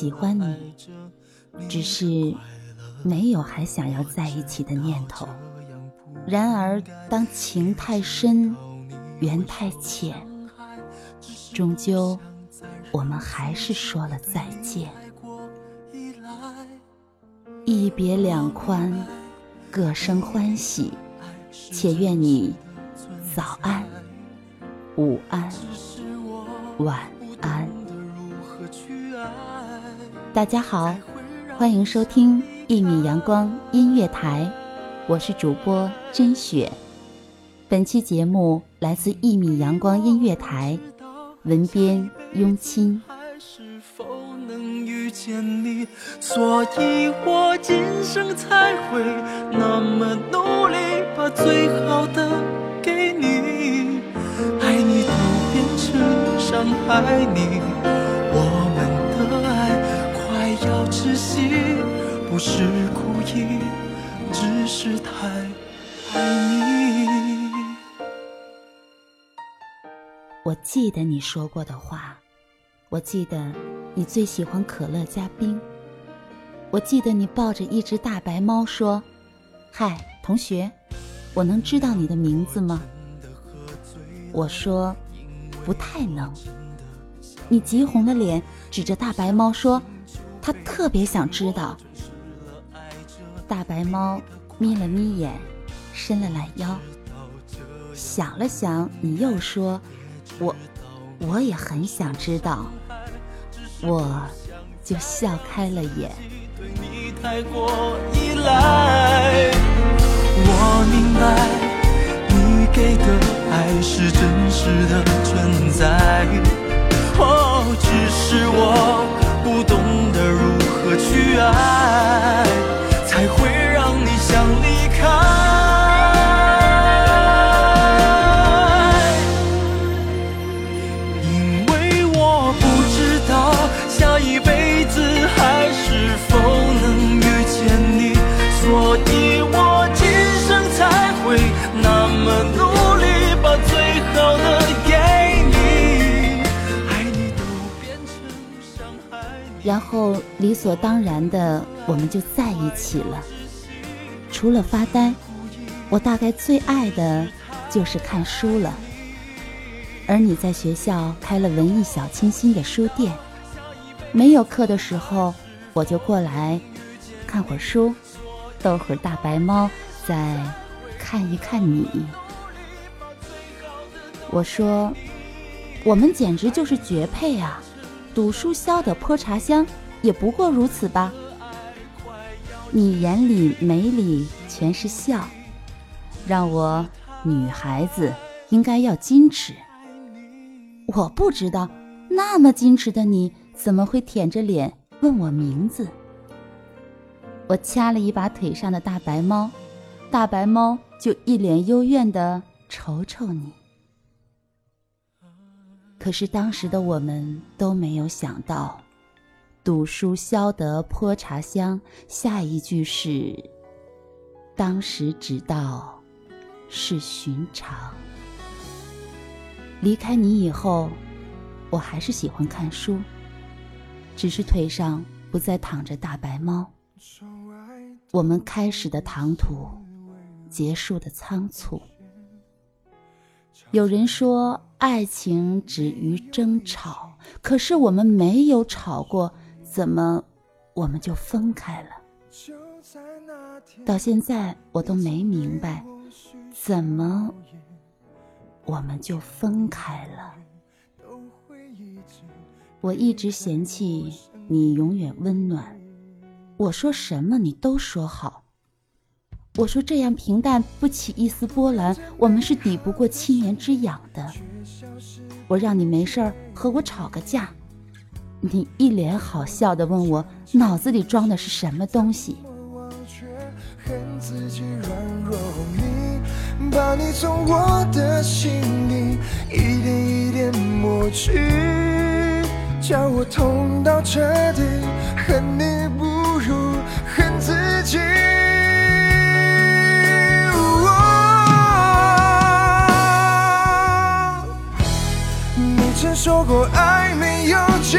喜欢你，只是没有还想要在一起的念头。然而，当情太深，缘太浅，终究我们还是说了再见。一别两宽，各生欢喜，且愿你早安、午安、晚安。大家好，欢迎收听一米阳光音乐台，我是主播甄雪。本期节目来自一米阳光音乐台，文编雍亲。所以我今生才会那么努力，把最好的给你，爱你都变成伤害你。不是故意，只是太爱你。我记得你说过的话，我记得你最喜欢可乐加冰。我记得你抱着一只大白猫说：“嗨，同学，我能知道你的名字吗？”我说：“不太能。”你急红了脸，指着大白猫说：“他特别想知道。”大白猫眯了眯眼，伸了懒腰，想了想，你又说：“我，我也很想知道。”我就笑开了眼。太过依赖，我明白后理所当然的，我们就在一起了。除了发呆，我大概最爱的就是看书了。而你在学校开了文艺小清新的书店，没有课的时候，我就过来看会儿书，逗会儿大白猫，再看一看你。我说，我们简直就是绝配啊！赌书消得泼茶香，也不过如此吧。你眼里眉里全是笑，让我女孩子应该要矜持。我不知道，那么矜持的你怎么会舔着脸问我名字？我掐了一把腿上的大白猫，大白猫就一脸幽怨的瞅瞅你。可是当时的我们都没有想到，赌书消得泼茶香，下一句是：当时只道是寻常。离开你以后，我还是喜欢看书，只是腿上不再躺着大白猫。我们开始的唐突，结束的仓促。有人说爱情止于争吵，可是我们没有吵过，怎么我们就分开了？到现在我都没明白，怎么我们就分开了？我一直嫌弃你永远温暖，我说什么你都说好。我说这样平淡不起一丝波澜，我们是抵不过七年之痒的。我让你没事儿和我吵个架，你一脸好笑的问我脑子里装的是什么东西。把你从我的心里一点一点抹去，叫我痛到彻底，恨你不如恨自己。你曾说过爱没有尽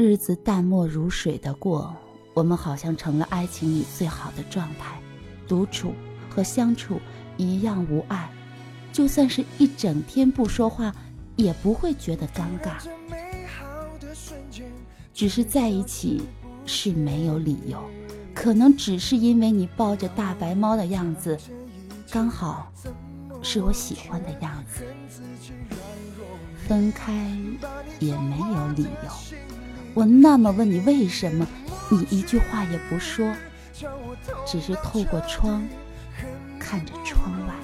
日子淡漠如水的过，我们好像成了爱情里最好的状态，独处。和相处一样无碍，就算是一整天不说话，也不会觉得尴尬。只是在一起是没有理由，可能只是因为你抱着大白猫的样子，刚好是我喜欢的样子。分开也没有理由，我那么问你为什么，你一句话也不说，只是透过窗。看着窗外。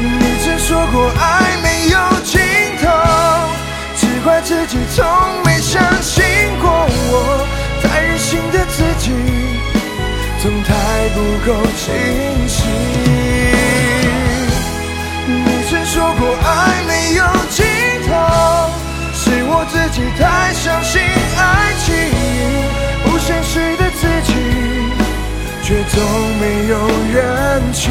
你曾说过爱没有尽头，只怪自己从没相信过我，太任性的自己，总太不够清晰。如果爱没有尽头。是我自己太相信爱情，不现实的自己，却总没有勇气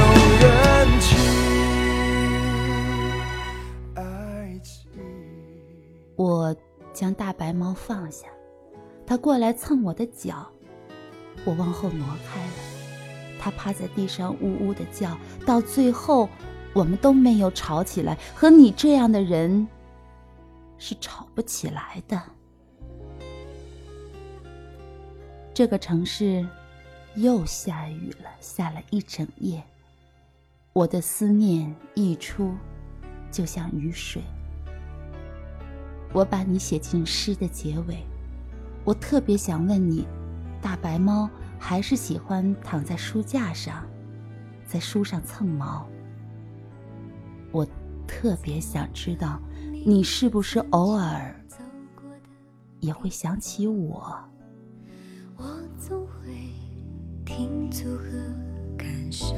将大白猫放下，它过来蹭我的脚，我往后挪开了。它趴在地上呜呜的叫，到最后我们都没有吵起来。和你这样的人是吵不起来的。这个城市又下雨了，下了一整夜。我的思念溢出，就像雨水。我把你写进诗的结尾，我特别想问你：大白猫还是喜欢躺在书架上，在书上蹭毛？我特别想知道，你是不是偶尔也会想起我？我总会停足和感伤，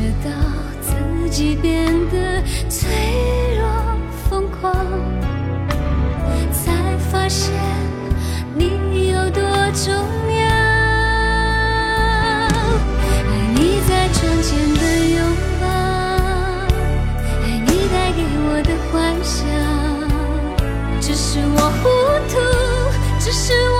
直到自己变得脆弱疯狂，才发现你有多重要。爱你在窗前的拥抱，爱你带给我的幻想。只是我糊涂，只是我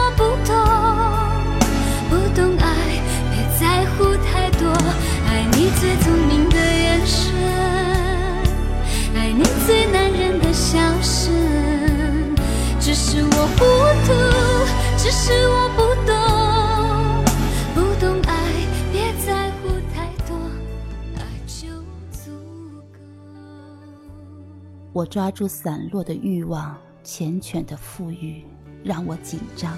我糊涂，只是我不懂，不懂爱，别在乎太多，爱就足够。我抓住散落的欲望，缱绻的富裕让我紧张。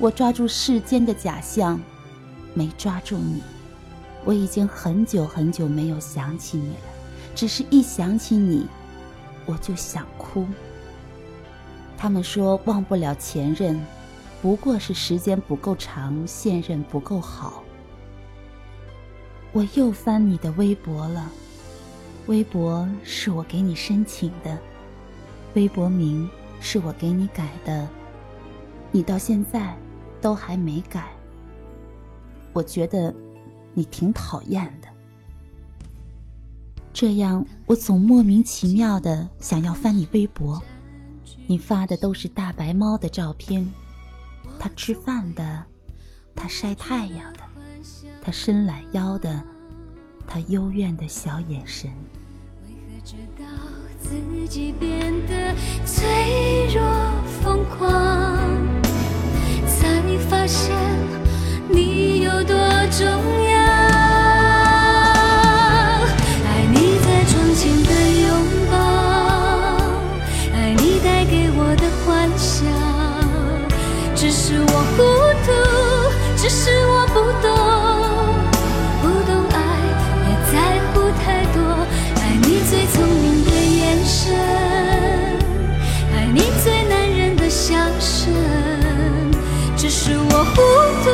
我抓住世间的假象，没抓住你。我已经很久很久没有想起你了，只是一想起你，我就想哭。他们说忘不了前任，不过是时间不够长，现任不够好。我又翻你的微博了。微博是我给你申请的，微博名是我给你改的，你到现在都还没改。我觉得你挺讨厌的，这样我总莫名其妙的想要翻你微博，你发的都是大白猫的照片，它吃饭的，它晒太阳的，它伸懒腰的，它幽怨的小眼神。自己变得脆弱疯狂，才发现你有多重要？孤独，只是我不懂，不懂爱，别在乎太多。爱你最聪明的眼神，爱你最男人的笑声。只是我糊涂，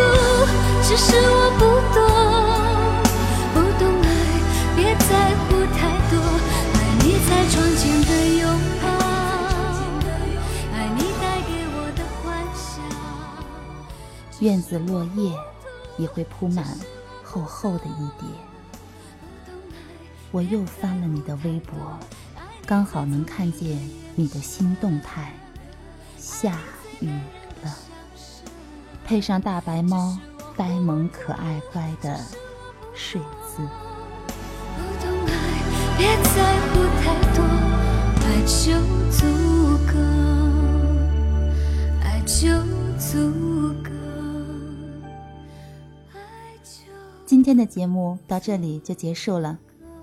只是我，不院子落叶也会铺满厚厚的一叠。我又翻了你的微博，刚好能看见你的新动态。下雨了，配上大白猫呆萌可爱乖的睡姿。不懂爱，别在乎太多，爱就足天的节目到这里就结束了，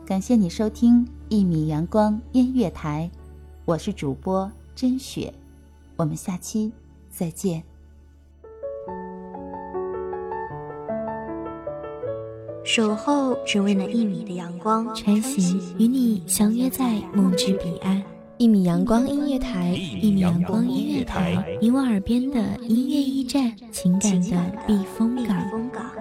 感谢你收听一米阳光音乐台，我是主播甄雪，我们下期再见。守候只为那一米的阳光，穿行与你相约在梦之彼岸。一米阳光音乐台，一米阳光音乐台，你我耳边的音乐驿站，情感的避风港。